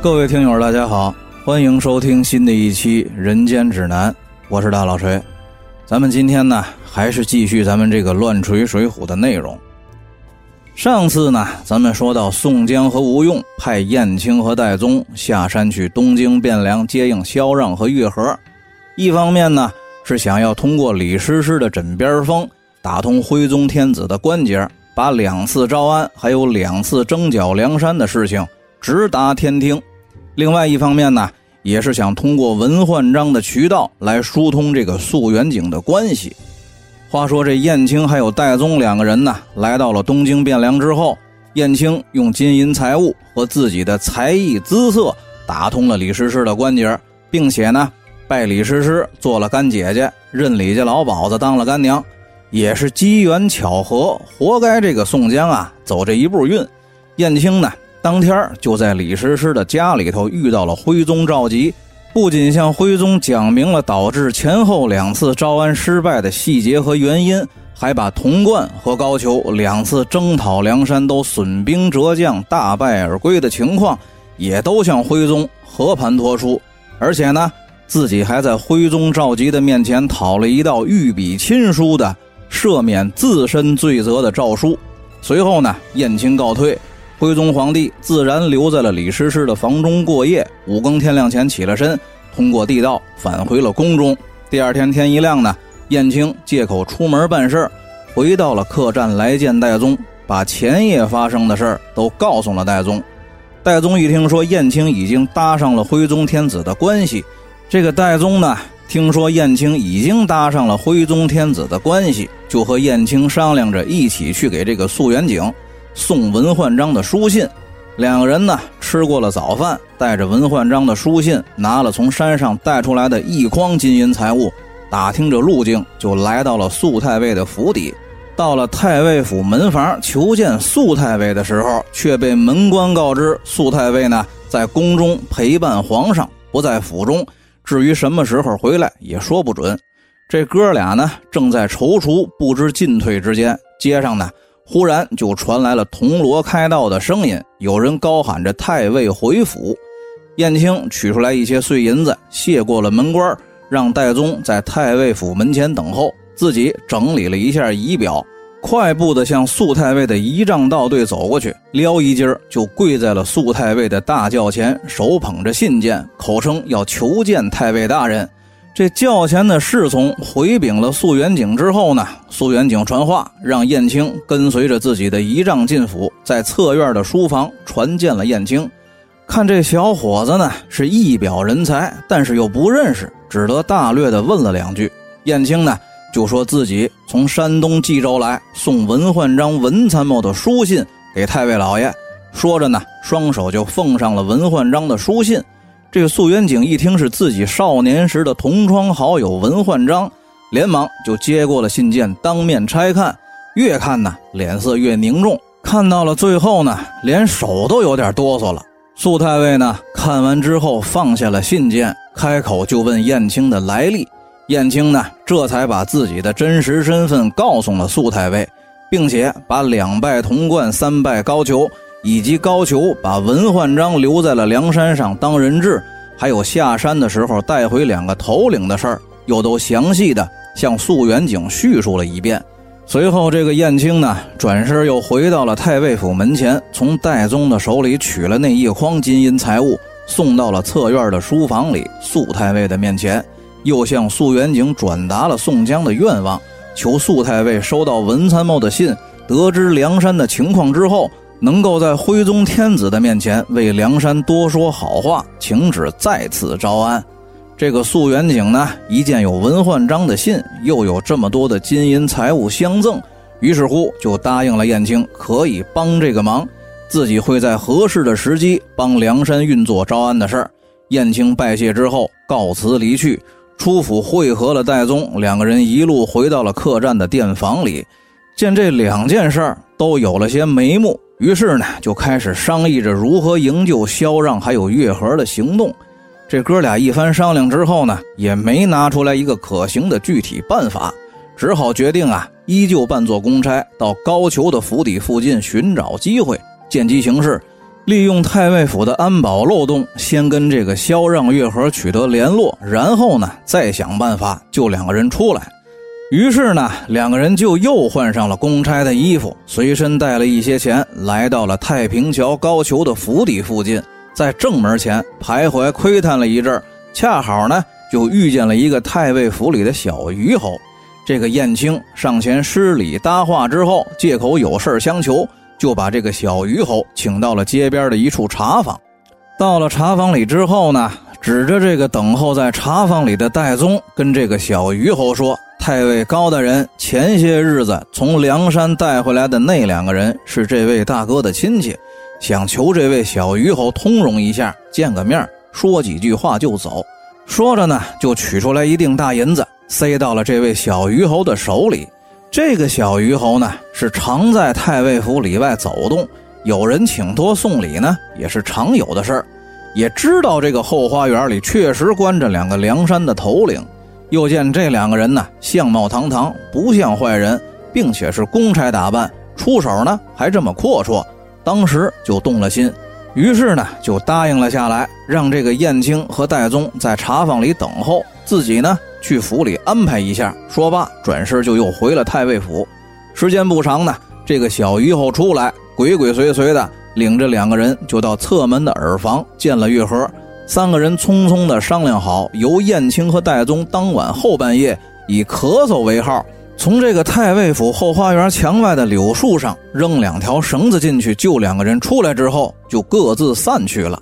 各位听友，大家好，欢迎收听新的一期《人间指南》，我是大老锤。咱们今天呢，还是继续咱们这个乱锤水浒的内容。上次呢，咱们说到宋江和吴用派燕青和戴宗下山去东京汴梁接应萧让和月和，一方面呢是想要通过李师师的枕边风打通徽宗天子的关节，把两次招安还有两次征剿梁山的事情直达天听；另外一方面呢，也是想通过文焕章的渠道来疏通这个肃远景的关系。话说这燕青还有戴宗两个人呢，来到了东京汴梁之后，燕青用金银财物和自己的才艺姿色打通了李师师的关节，并且呢，拜李师师做了干姐姐，认李家老鸨子当了干娘，也是机缘巧合，活该这个宋江啊走这一步运。燕青呢，当天就在李师师的家里头遇到了徽宗赵佶。不仅向徽宗讲明了导致前后两次招安失败的细节和原因，还把童贯和高俅两次征讨梁山都损兵折将、大败而归的情况，也都向徽宗和盘托出。而且呢，自己还在徽宗赵佶的面前讨了一道御笔亲书的赦免自身罪责的诏书。随后呢，燕青告退。徽宗皇帝自然留在了李师师的房中过夜。五更天亮前起了身，通过地道返回了宫中。第二天天一亮呢，燕青借口出门办事回到了客栈来见戴宗，把前夜发生的事儿都告诉了戴宗。戴宗一听说燕青已经搭上了徽宗天子的关系，这个戴宗呢，听说燕青已经搭上了徽宗天子的关系，就和燕青商量着一起去给这个素远景。送文焕章的书信，两个人呢吃过了早饭，带着文焕章的书信，拿了从山上带出来的一筐金银财物，打听着路径，就来到了肃太尉的府邸。到了太尉府门房求见肃太尉的时候，却被门官告知，肃太尉呢在宫中陪伴皇上，不在府中。至于什么时候回来，也说不准。这哥俩呢正在踌躇不知进退之间，街上呢。忽然就传来了铜锣开道的声音，有人高喊着“太尉回府”。燕青取出来一些碎银子，谢过了门官，让戴宗在太尉府门前等候，自己整理了一下仪表，快步的向肃太尉的仪仗道队走过去，撩一襟就跪在了肃太尉的大轿前，手捧着信件，口称要求见太尉大人。这轿前的侍从回禀了肃远景之后呢，肃远景传话，让燕青跟随着自己的仪仗进府，在侧院的书房传见了燕青。看这小伙子呢是一表人才，但是又不认识，只得大略的问了两句。燕青呢就说自己从山东冀州来送文焕章文参谋的书信给太尉老爷，说着呢，双手就奉上了文焕章的书信。这个肃远景一听是自己少年时的同窗好友文焕章，连忙就接过了信件，当面拆看。越看呢，脸色越凝重。看到了最后呢，连手都有点哆嗦了。素太尉呢，看完之后放下了信件，开口就问燕青的来历。燕青呢，这才把自己的真实身份告诉了素太尉，并且把两拜童贯，三拜高俅。以及高俅把文焕章留在了梁山上当人质，还有下山的时候带回两个头领的事儿，又都详细的向肃远景叙述了一遍。随后，这个燕青呢，转身又回到了太尉府门前，从戴宗的手里取了那一筐金银财物，送到了侧院的书房里。肃太尉的面前，又向肃远景转达了宋江的愿望，求肃太尉收到文参谋的信，得知梁山的情况之后。能够在徽宗天子的面前为梁山多说好话，请旨再次招安。这个素元景呢，一见有文焕章的信，又有这么多的金银财物相赠，于是乎就答应了燕青可以帮这个忙，自己会在合适的时机帮梁山运作招安的事儿。燕青拜谢之后，告辞离去，出府会合了戴宗，两个人一路回到了客栈的店房里，见这两件事儿都有了些眉目。于是呢，就开始商议着如何营救萧让还有月和的行动。这哥俩一番商量之后呢，也没拿出来一个可行的具体办法，只好决定啊，依旧扮作公差，到高俅的府邸附近寻找机会。见机行事，利用太尉府的安保漏洞，先跟这个萧让月和取得联络，然后呢，再想办法救两个人出来。于是呢，两个人就又换上了公差的衣服，随身带了一些钱，来到了太平桥高俅的府邸附近，在正门前徘徊窥探了一阵，恰好呢，就遇见了一个太尉府里的小虞侯。这个燕青上前施礼搭话之后，借口有事相求。就把这个小虞侯请到了街边的一处茶坊。到了茶坊里之后呢，指着这个等候在茶坊里的戴宗，跟这个小虞侯说：“太尉高大人前些日子从梁山带回来的那两个人是这位大哥的亲戚，想求这位小虞侯通融一下，见个面，说几句话就走。”说着呢，就取出来一锭大银子，塞到了这位小虞侯的手里。这个小虞侯呢，是常在太尉府里外走动，有人请托送礼呢，也是常有的事儿。也知道这个后花园里确实关着两个梁山的头领，又见这两个人呢，相貌堂堂，不像坏人，并且是公差打扮，出手呢还这么阔绰，当时就动了心，于是呢就答应了下来，让这个燕青和戴宗在茶坊里等候，自己呢。去府里安排一下。说罢，转身就又回了太尉府。时间不长呢，这个小虞侯出来，鬼鬼祟祟的领着两个人就到侧门的耳房见了月和。三个人匆匆的商量好，由燕青和戴宗当晚后半夜以咳嗽为号，从这个太尉府后花园墙外的柳树上扔两条绳子进去救两个人出来之后，就各自散去了。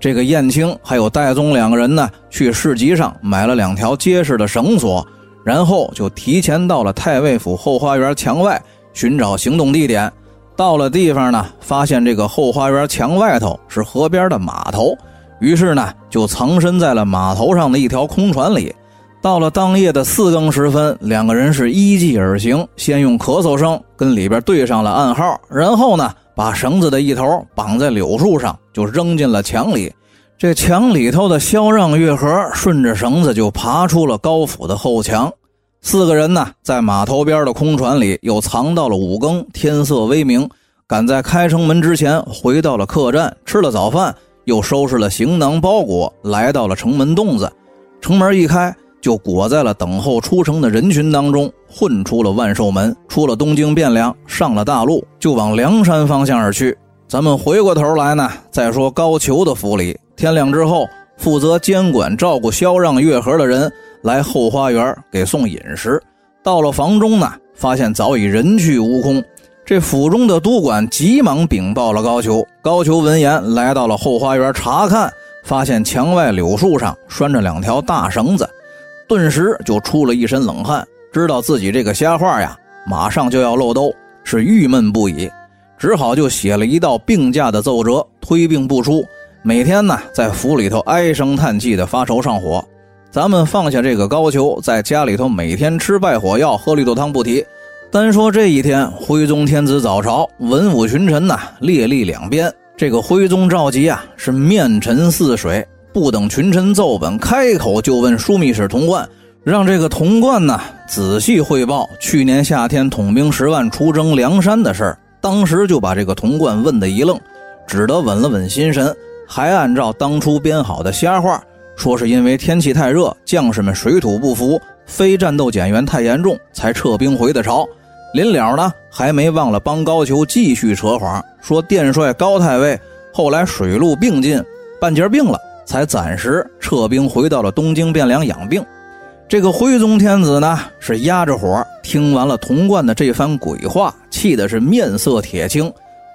这个燕青还有戴宗两个人呢，去市集上买了两条结实的绳索，然后就提前到了太尉府后花园墙外寻找行动地点。到了地方呢，发现这个后花园墙外头是河边的码头，于是呢就藏身在了码头上的一条空船里。到了当夜的四更时分，两个人是依计而行，先用咳嗽声跟里边对上了暗号，然后呢。把绳子的一头绑在柳树上，就扔进了墙里。这墙里头的萧让、月和顺着绳子就爬出了高府的后墙。四个人呢，在码头边的空船里又藏到了五更。天色微明，赶在开城门之前回到了客栈，吃了早饭，又收拾了行囊包裹，来到了城门洞子。城门一开。就裹在了等候出城的人群当中，混出了万寿门，出了东京汴梁，上了大路，就往梁山方向而去。咱们回过头来呢，再说高俅的府里，天亮之后，负责监管照顾萧让月和的人来后花园给送饮食。到了房中呢，发现早已人去屋空。这府中的督管急忙禀报了高俅。高俅闻言来到了后花园查看，发现墙外柳树上拴着两条大绳子。顿时就出了一身冷汗，知道自己这个瞎话呀，马上就要漏兜，是郁闷不已，只好就写了一道病假的奏折，推病不出，每天呢在府里头唉声叹气的发愁上火。咱们放下这个高俅，在家里头每天吃败火药，喝绿豆汤不提，单说这一天，徽宗天子早朝，文武群臣呐列立两边，这个徽宗赵佶啊是面沉似水。不等群臣奏本，开口就问枢密使童贯，让这个童贯呢仔细汇报去年夏天统兵十万出征梁山的事儿。当时就把这个童贯问得一愣，只得稳了稳心神，还按照当初编好的瞎话，说是因为天气太热，将士们水土不服，非战斗减员太严重，才撤兵回的朝。临了呢，还没忘了帮高俅继续扯谎，说殿帅高太尉后来水陆并进，半截病了。才暂时撤兵回到了东京汴梁养病。这个徽宗天子呢，是压着火听完了童贯的这番鬼话，气的是面色铁青，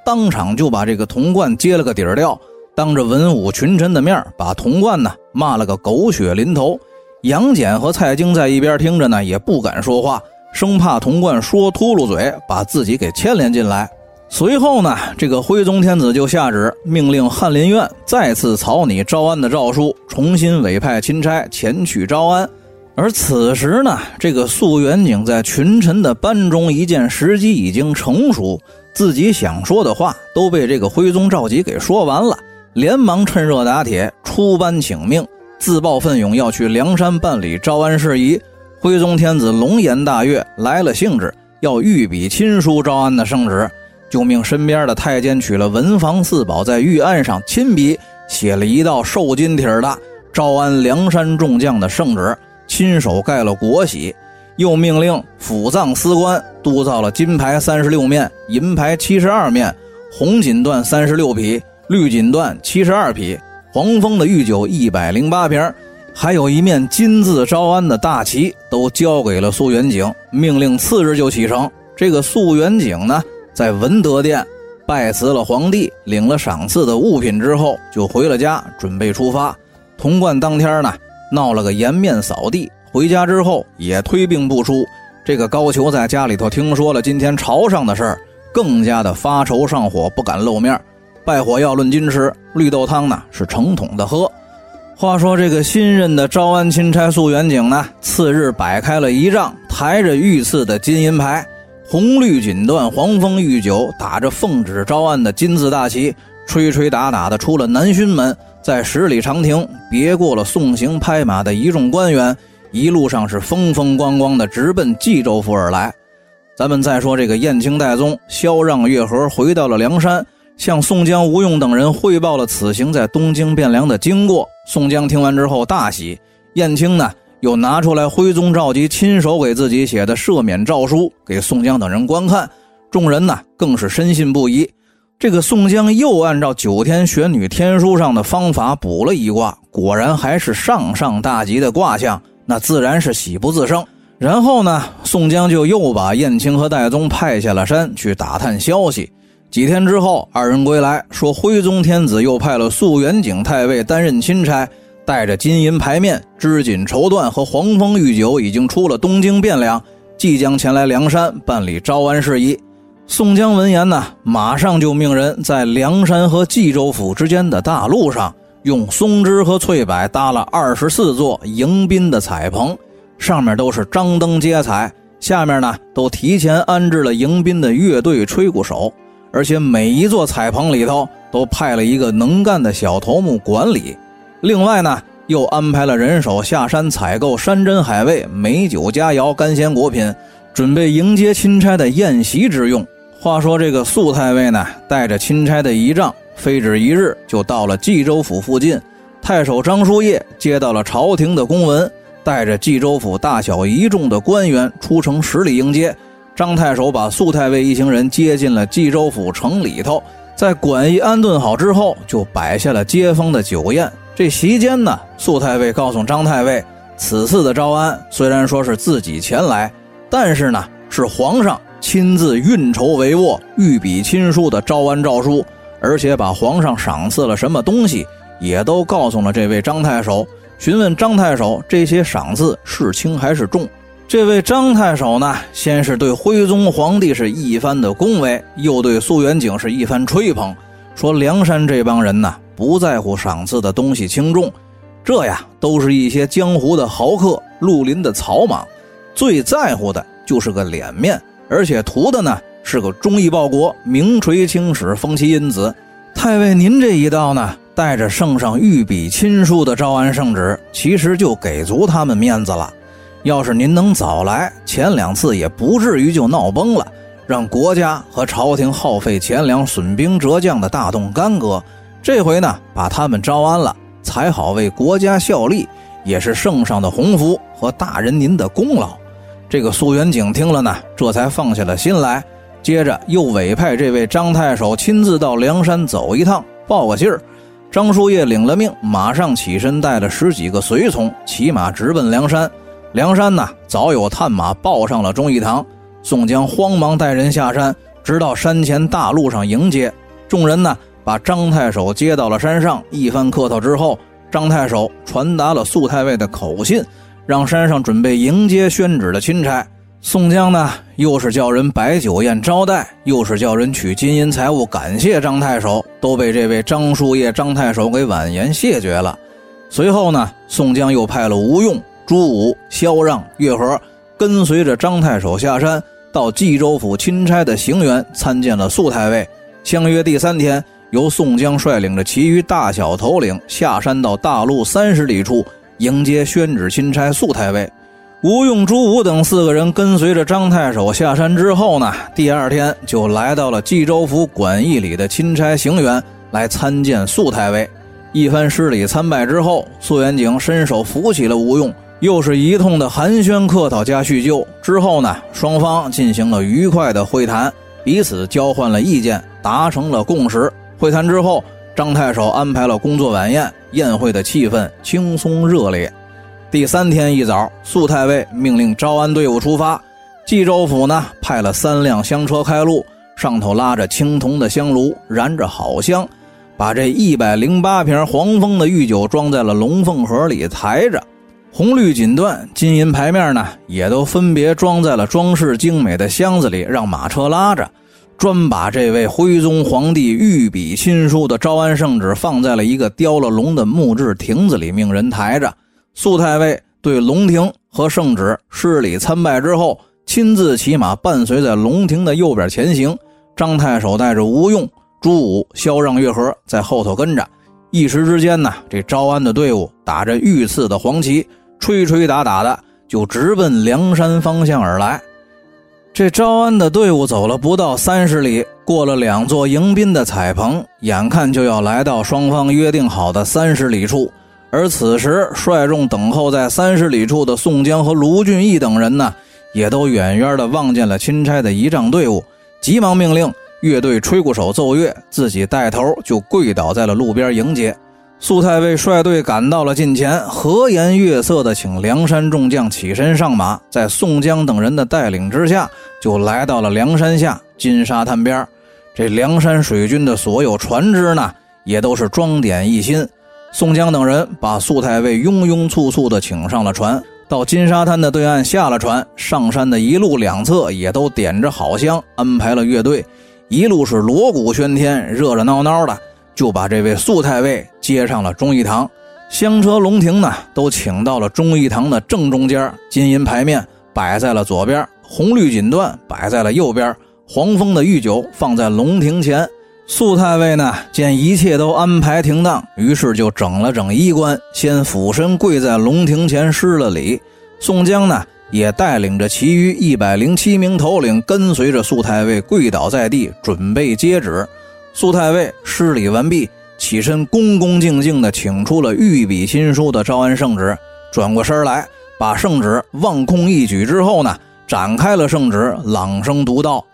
当场就把这个童贯揭了个底儿掉，当着文武群臣的面把童贯呢骂了个狗血淋头。杨戬和蔡京在一边听着呢，也不敢说话，生怕童贯说秃噜嘴，把自己给牵连进来。随后呢，这个徽宗天子就下旨，命令翰林院再次草拟招安的诏书，重新委派钦差前去招安。而此时呢，这个肃元景在群臣的班中一见时机已经成熟，自己想说的话都被这个徽宗赵佶给说完了，连忙趁热打铁出班请命，自报奋勇要去梁山办理招安事宜。徽宗天子龙颜大悦，来了兴致，要御笔亲书招安的圣旨。就命身边的太监取了文房四宝，在御案上亲笔写了一道瘦金体的招安梁山众将的圣旨，亲手盖了国玺，又命令府藏司官督造了金牌三十六面、银牌七十二面、红锦缎三十六匹、绿锦缎七十二匹、黄蜂的御酒一百零八瓶，还有一面金字招安的大旗，都交给了素元景，命令次日就启程。这个素元景呢？在文德殿拜辞了皇帝，领了赏赐的物品之后，就回了家，准备出发。童贯当天呢，闹了个颜面扫地，回家之后也推病不出。这个高俅在家里头听说了今天朝上的事儿，更加的发愁上火，不敢露面。败火要论斤吃，绿豆汤呢是成桶的喝。话说这个新任的招安钦差肃元景呢，次日摆开了仪仗，抬着御赐的金银牌。红绿锦缎，黄蜂御酒，打着奉旨招安的金字大旗，吹吹打打的出了南巡门，在十里长亭别过了送行拍马的一众官员，一路上是风风光光的直奔冀州府而来。咱们再说这个燕青代宗萧让月和回到了梁山，向宋江、吴用等人汇报了此行在东京汴梁的经过。宋江听完之后大喜，燕青呢？又拿出来徽宗赵佶亲手给自己写的赦免诏书，给宋江等人观看。众人呢更是深信不疑。这个宋江又按照九天玄女天书上的方法卜了一卦，果然还是上上大吉的卦象，那自然是喜不自胜。然后呢，宋江就又把燕青和戴宗派下了山去打探消息。几天之后，二人归来，说徽宗天子又派了肃元景太尉担任钦差。带着金银牌面、织锦绸缎和黄蜂御酒，已经出了东京汴梁，即将前来梁山办理招安事宜。宋江闻言呢，马上就命人在梁山和冀州府之间的大路上，用松枝和翠柏搭了二十四座迎宾的彩棚，上面都是张灯结彩，下面呢都提前安置了迎宾的乐队、吹鼓手，而且每一座彩棚里头都派了一个能干的小头目管理。另外呢，又安排了人手下山采购山珍海味、美酒佳肴、干鲜果品，准备迎接钦差的宴席之用。话说这个素太尉呢，带着钦差的仪仗，飞止一日就到了冀州府附近。太守张叔夜接到了朝廷的公文，带着冀州府大小一众的官员出城十里迎接。张太守把肃太尉一行人接进了冀州府城里头，在馆驿安顿好之后，就摆下了接风的酒宴。这席间呢，肃太尉告诉张太尉，此次的招安虽然说是自己前来，但是呢，是皇上亲自运筹帷幄、御笔亲书的招安诏书，而且把皇上赏赐了什么东西，也都告诉了这位张太守。询问张太守这些赏赐是轻还是重？这位张太守呢，先是对徽宗皇帝是一番的恭维，又对苏元景是一番吹捧，说梁山这帮人呢。不在乎赏赐的东西轻重，这呀都是一些江湖的豪客、绿林的草莽，最在乎的就是个脸面，而且图的呢是个忠义报国、名垂青史、封其因子。太尉您这一道呢，带着圣上御笔亲书的招安圣旨，其实就给足他们面子了。要是您能早来，前两次也不至于就闹崩了，让国家和朝廷耗费钱粮、损兵折将的大动干戈。这回呢，把他们招安了，才好为国家效力，也是圣上的鸿福和大人您的功劳。这个苏元景听了呢，这才放下了心来。接着又委派这位张太守亲自到梁山走一趟，报个信儿。张叔夜领了命，马上起身，带了十几个随从，骑马直奔梁山。梁山呢，早有探马报上了忠义堂。宋江慌忙带人下山，直到山前大路上迎接众人呢。把张太守接到了山上，一番客套之后，张太守传达了肃太尉的口信，让山上准备迎接宣旨的钦差。宋江呢，又是叫人摆酒宴招待，又是叫人取金银财物感谢张太守，都被这位张树叶张太守给婉言谢绝了。随后呢，宋江又派了吴用、朱武、萧让、岳和，跟随着张太守下山，到冀州府钦差的行辕参见了肃太尉。相约第三天。由宋江率领着其余大小头领下山到大路三十里处迎接宣旨钦差肃太尉。吴用、朱武等四个人跟随着张太守下山之后呢，第二天就来到了冀州府馆驿里的钦差行辕来参见肃太尉。一番施礼参拜之后，素元景伸手扶起了吴用，又是一通的寒暄客套加叙旧。之后呢，双方进行了愉快的会谈，彼此交换了意见，达成了共识。会谈之后，张太守安排了工作晚宴，宴会的气氛轻松热烈。第三天一早，肃太尉命令招安队伍出发。冀州府呢，派了三辆香车开路，上头拉着青铜的香炉，燃着好香，把这一百零八瓶黄蜂的御酒装在了龙凤盒里抬着。红绿锦缎、金银牌面呢，也都分别装在了装饰精美的箱子里，让马车拉着。专把这位徽宗皇帝御笔亲书的招安圣旨放在了一个雕了龙的木质亭子里，命人抬着。肃太尉对龙庭和圣旨施礼参拜之后，亲自骑马伴随在龙庭的右边前行。张太守带着吴用、朱武、萧让、月和在后头跟着。一时之间呢，这招安的队伍打着御赐的黄旗，吹吹打打的，就直奔梁山方向而来。这招安的队伍走了不到三十里，过了两座迎宾的彩棚，眼看就要来到双方约定好的三十里处。而此时，率众等候在三十里处的宋江和卢俊义等人呢，也都远远的望见了钦差的仪仗队伍，急忙命令乐队吹鼓手奏乐，自己带头就跪倒在了路边迎接。苏太尉率队赶到了近前，和颜悦色的请梁山众将起身上马，在宋江等人的带领之下，就来到了梁山下金沙滩边。这梁山水军的所有船只呢，也都是装点一新。宋江等人把肃太尉庸庸簇簇地请上了船，到金沙滩的对岸下了船。上山的一路两侧也都点着好香，安排了乐队，一路是锣鼓喧天，热热闹闹的，就把这位肃太尉接上了忠义堂。香车龙庭呢，都请到了忠义堂的正中间，金银牌面摆在了左边，红绿锦缎摆在了右边，黄蜂的御酒放在龙庭前。肃太尉呢，见一切都安排停当，于是就整了整衣冠，先俯身跪在龙庭前施了礼。宋江呢，也带领着其余一百零七名头领，跟随着肃太尉跪倒在地，准备接旨。肃太尉施礼完毕，起身恭恭敬敬地请出了御笔亲书的招安圣旨，转过身来，把圣旨望空一举之后呢，展开了圣旨，朗声读道：“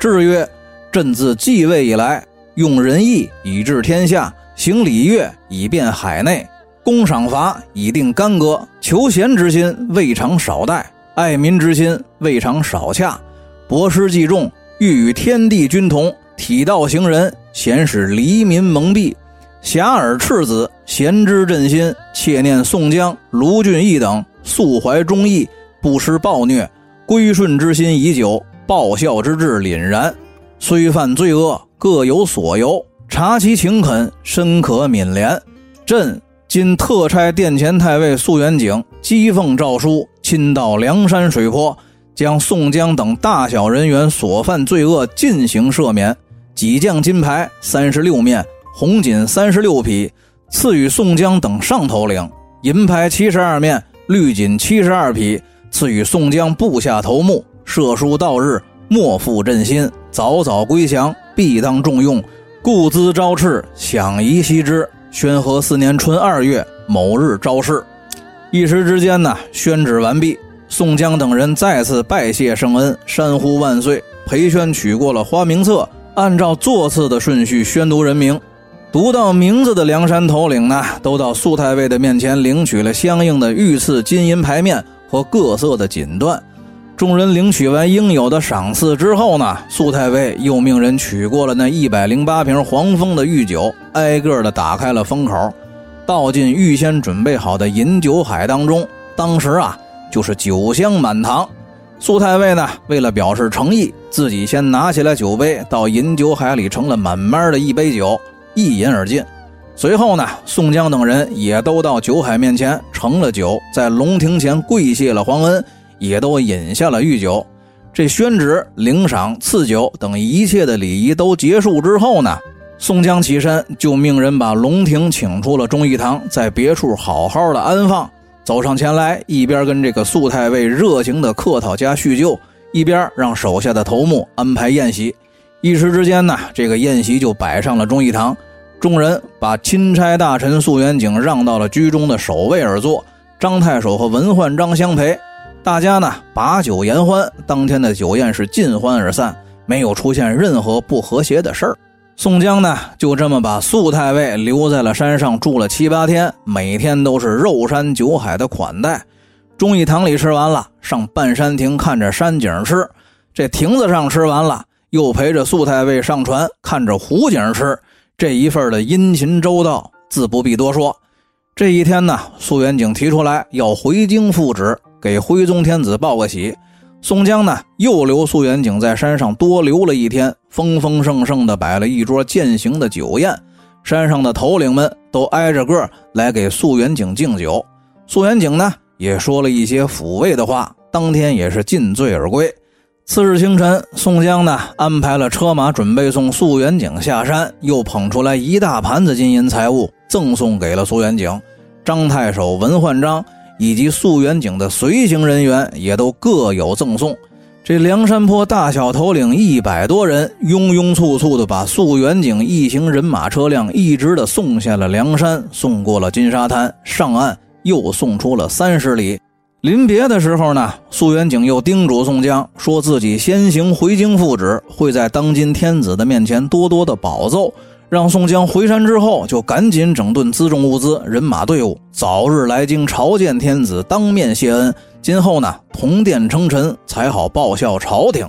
制曰。”朕自继位以来，用仁义以治天下，行礼乐以便海内，公赏罚以定干戈，求贤之心未尝少待，爱民之心未尝少洽，博施济众，欲与天地君同，体道行人，咸使黎民蒙蔽，遐迩赤子，贤之振心，切念宋江、卢俊义等素怀忠义，不施暴虐，归顺之心已久，报效之志凛然。虽犯罪恶，各有所由，察其情恳，深可悯怜。朕今特差殿前太尉肃元景讥奉诏书，亲到梁山水泊，将宋江等大小人员所犯罪恶进行赦免。几将金牌三十六面，红锦三十六匹，赐予宋江等上头领；银牌七十二面，绿锦七十二匹，赐予宋江部下头目。射书到日。莫负朕心，早早归降，必当重用。故兹招敕，享宜悉之。宣和四年春二月某日招式。一时之间呢，宣旨完毕。宋江等人再次拜谢圣恩，山呼万岁。裴宣取过了花名册，按照座次的顺序宣读人名。读到名字的梁山头领呢，都到肃太尉的面前领取了相应的御赐金银牌面和各色的锦缎。众人领取完应有的赏赐之后呢，肃太尉又命人取过了那一百零八瓶黄蜂的御酒，挨个的打开了封口，倒进预先准备好的饮酒海当中。当时啊，就是酒香满堂。肃太尉呢，为了表示诚意，自己先拿起来酒杯，到饮酒海里盛了满满的一杯酒，一饮而尽。随后呢，宋江等人也都到酒海面前盛了酒，在龙庭前跪谢了皇恩。也都饮下了御酒，这宣旨、领赏、赐酒等一切的礼仪都结束之后呢，宋江起身就命人把龙庭请出了忠义堂，在别处好好的安放。走上前来，一边跟这个肃太尉热情的客套加叙旧，一边让手下的头目安排宴席。一时之间呢，这个宴席就摆上了忠义堂。众人把钦差大臣肃元景让到了居中的首位而坐，张太守和文焕章相陪。大家呢把酒言欢，当天的酒宴是尽欢而散，没有出现任何不和谐的事儿。宋江呢就这么把肃太尉留在了山上住了七八天，每天都是肉山酒海的款待。忠义堂里吃完了，上半山亭看着山景吃。这亭子上吃完了，又陪着肃太尉上船看着湖景吃。这一份的殷勤周到，自不必多说。这一天呢，苏元景提出来要回京复旨。给徽宗天子报个喜，宋江呢又留苏元景在山上多留了一天，丰丰盛盛的摆了一桌饯行的酒宴，山上的头领们都挨着个来给苏元景敬酒。苏元景呢也说了一些抚慰的话，当天也是尽醉而归。次日清晨，宋江呢安排了车马准备送苏元景下山，又捧出来一大盘子金银财物赠送给了苏元景。张太守文焕章。以及肃元景的随行人员也都各有赠送。这梁山坡大小头领一百多人，拥拥簇簇的把肃元景一行人马车辆一直的送下了梁山，送过了金沙滩，上岸又送出了三十里。临别的时候呢，肃元景又叮嘱宋江，说自己先行回京复旨，会在当今天子的面前多多的保奏。让宋江回山之后，就赶紧整顿辎重物资、人马队伍，早日来京朝见天子，当面谢恩。今后呢，同殿称臣，才好报效朝廷。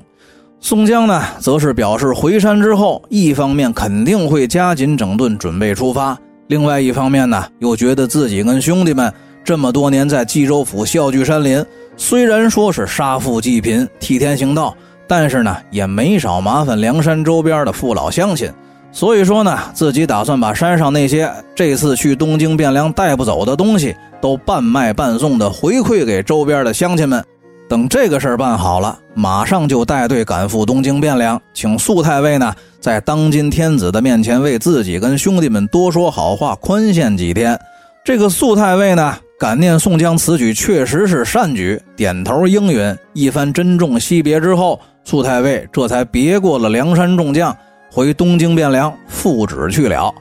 宋江呢，则是表示回山之后，一方面肯定会加紧整顿，准备出发；另外一方面呢，又觉得自己跟兄弟们这么多年在冀州府笑聚山林，虽然说是杀富济贫、替天行道，但是呢，也没少麻烦梁山周边的父老乡亲。所以说呢，自己打算把山上那些这次去东京汴梁带不走的东西，都半卖半送的回馈给周边的乡亲们。等这个事儿办好了，马上就带队赶赴东京汴梁，请肃太尉呢，在当今天子的面前为自己跟兄弟们多说好话，宽限几天。这个肃太尉呢，感念宋江此举确实是善举，点头应允。一番珍重惜别之后，肃太尉这才别过了梁山众将。回东京汴梁复旨去了。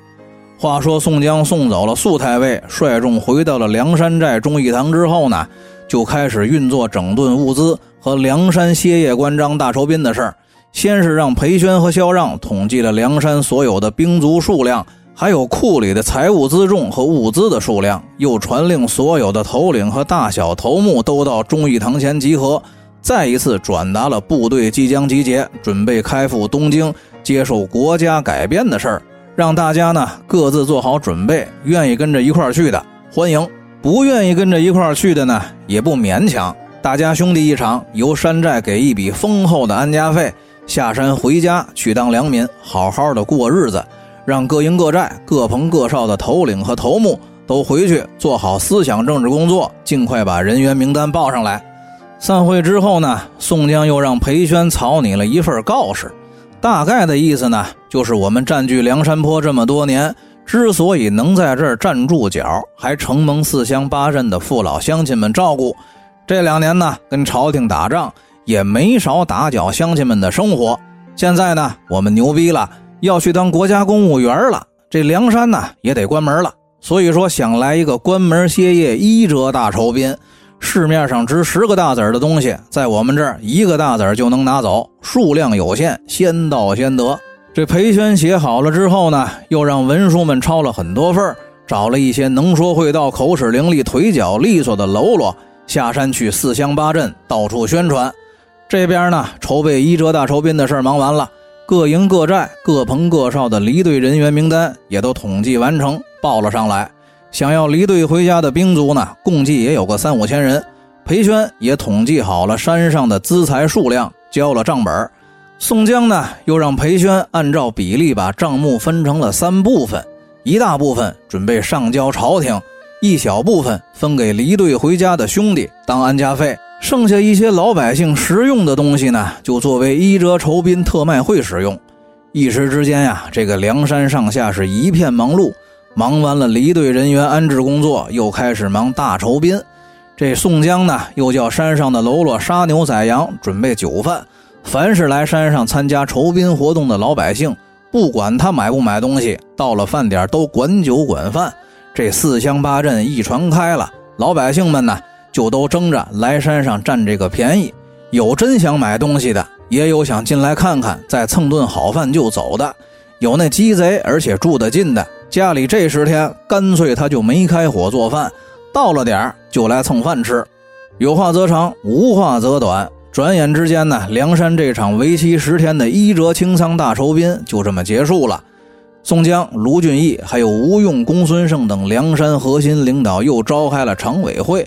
话说宋江送走了肃太尉，率众回到了梁山寨忠义堂之后呢，就开始运作整顿物资和梁山歇业关张大酬宾的事儿。先是让裴宣和萧让统计了梁山所有的兵卒数量，还有库里的财物辎重和物资的数量，又传令所有的头领和大小头目都到忠义堂前集合，再一次转达了部队即将集结，准备开赴东京。接受国家改编的事儿，让大家呢各自做好准备。愿意跟着一块儿去的，欢迎；不愿意跟着一块儿去的呢，也不勉强。大家兄弟一场，由山寨给一笔丰厚的安家费，下山回家去当良民，好好的过日子。让各营各寨、各棚各哨的头领和头目都回去做好思想政治工作，尽快把人员名单报上来。散会之后呢，宋江又让裴宣草拟了一份告示。大概的意思呢，就是我们占据梁山坡这么多年，之所以能在这儿站住脚，还承蒙四乡八镇的父老乡亲们照顾。这两年呢，跟朝廷打仗也没少打搅乡亲们的生活。现在呢，我们牛逼了，要去当国家公务员了，这梁山呢也得关门了。所以说，想来一个关门歇业一折大酬宾。市面上值十个大子儿的东西，在我们这儿一个大子儿就能拿走，数量有限，先到先得。这裴宣写好了之后呢，又让文书们抄了很多份找了一些能说会道、口齿伶俐、腿脚利索的喽啰下山去四乡八镇到处宣传。这边呢，筹备一折大酬宾的事忙完了，各营各寨、各棚各哨的离队人员名单也都统计完成，报了上来。想要离队回家的兵卒呢，共计也有个三五千人。裴宣也统计好了山上的资财数量，交了账本。宋江呢，又让裴宣按照比例把账目分成了三部分：一大部分准备上交朝廷，一小部分分给离队回家的兄弟当安家费，剩下一些老百姓实用的东西呢，就作为一折酬宾特卖会使用。一时之间呀，这个梁山上下是一片忙碌。忙完了离队人员安置工作，又开始忙大酬宾。这宋江呢，又叫山上的喽啰杀牛宰羊，准备酒饭。凡是来山上参加酬宾活动的老百姓，不管他买不买东西，到了饭点都管酒管饭。这四乡八镇一传开了，老百姓们呢，就都争着来山上占这个便宜。有真想买东西的，也有想进来看看，再蹭顿好饭就走的。有那鸡贼，而且住得近的，家里这十天干脆他就没开火做饭。到了点儿就来蹭饭吃，有话则长，无话则短。转眼之间呢，梁山这场为期十天的一折清仓大酬宾就这么结束了。宋江、卢俊义还有吴用、公孙胜等梁山核心领导又召开了常委会，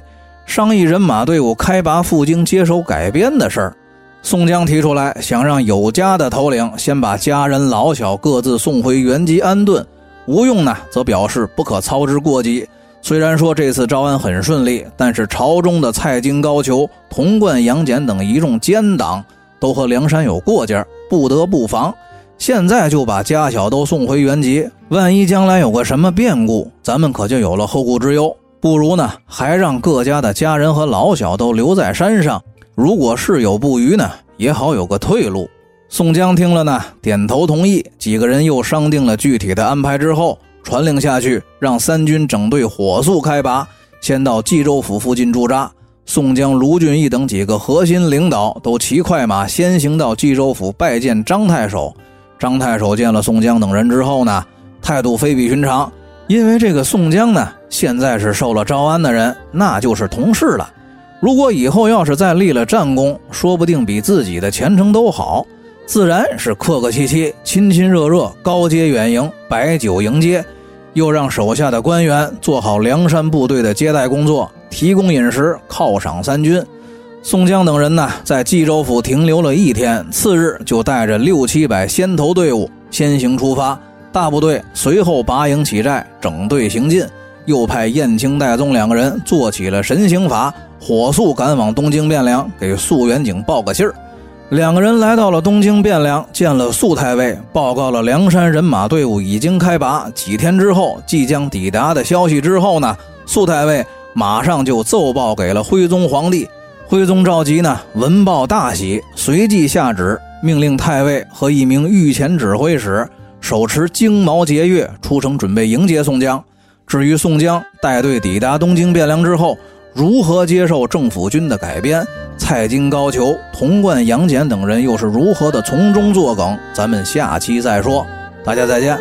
商议人马队伍开拔赴京接手改编的事儿。宋江提出来，想让有家的头领先把家人老小各自送回原籍安顿。吴用呢，则表示不可操之过急。虽然说这次招安很顺利，但是朝中的蔡京、高俅、童贯、杨戬等一众奸党都和梁山有过节，不得不防。现在就把家小都送回原籍，万一将来有个什么变故，咱们可就有了后顾之忧。不如呢，还让各家的家人和老小都留在山上，如果事有不虞呢，也好有个退路。宋江听了呢，点头同意。几个人又商定了具体的安排之后。传令下去，让三军整队火速开拔，先到冀州府附近驻扎。宋江、卢俊义等几个核心领导都骑快马先行到冀州府拜见张太守。张太守见了宋江等人之后呢，态度非比寻常，因为这个宋江呢，现在是受了招安的人，那就是同事了。如果以后要是再立了战功，说不定比自己的前程都好。自然是客客气气、亲亲热热，高阶远迎，摆酒迎接，又让手下的官员做好梁山部队的接待工作，提供饮食，犒赏三军。宋江等人呢，在冀州府停留了一天，次日就带着六七百先头队伍先行出发，大部队随后拔营起寨，整队行进。又派燕青、戴宗两个人做起了神行法，火速赶往东京汴梁，给肃元景报个信儿。两个人来到了东京汴梁，见了肃太尉，报告了梁山人马队伍已经开拔，几天之后即将抵达的消息。之后呢，肃太尉马上就奏报给了徽宗皇帝。徽宗赵佶呢，闻报大喜，随即下旨命令太尉和一名御前指挥使手持荆矛节钺出城，准备迎接宋江。至于宋江带队抵达东京汴梁之后，如何接受政府军的改编？蔡京、高俅、童贯、杨戬等人又是如何的从中作梗？咱们下期再说。大家再见。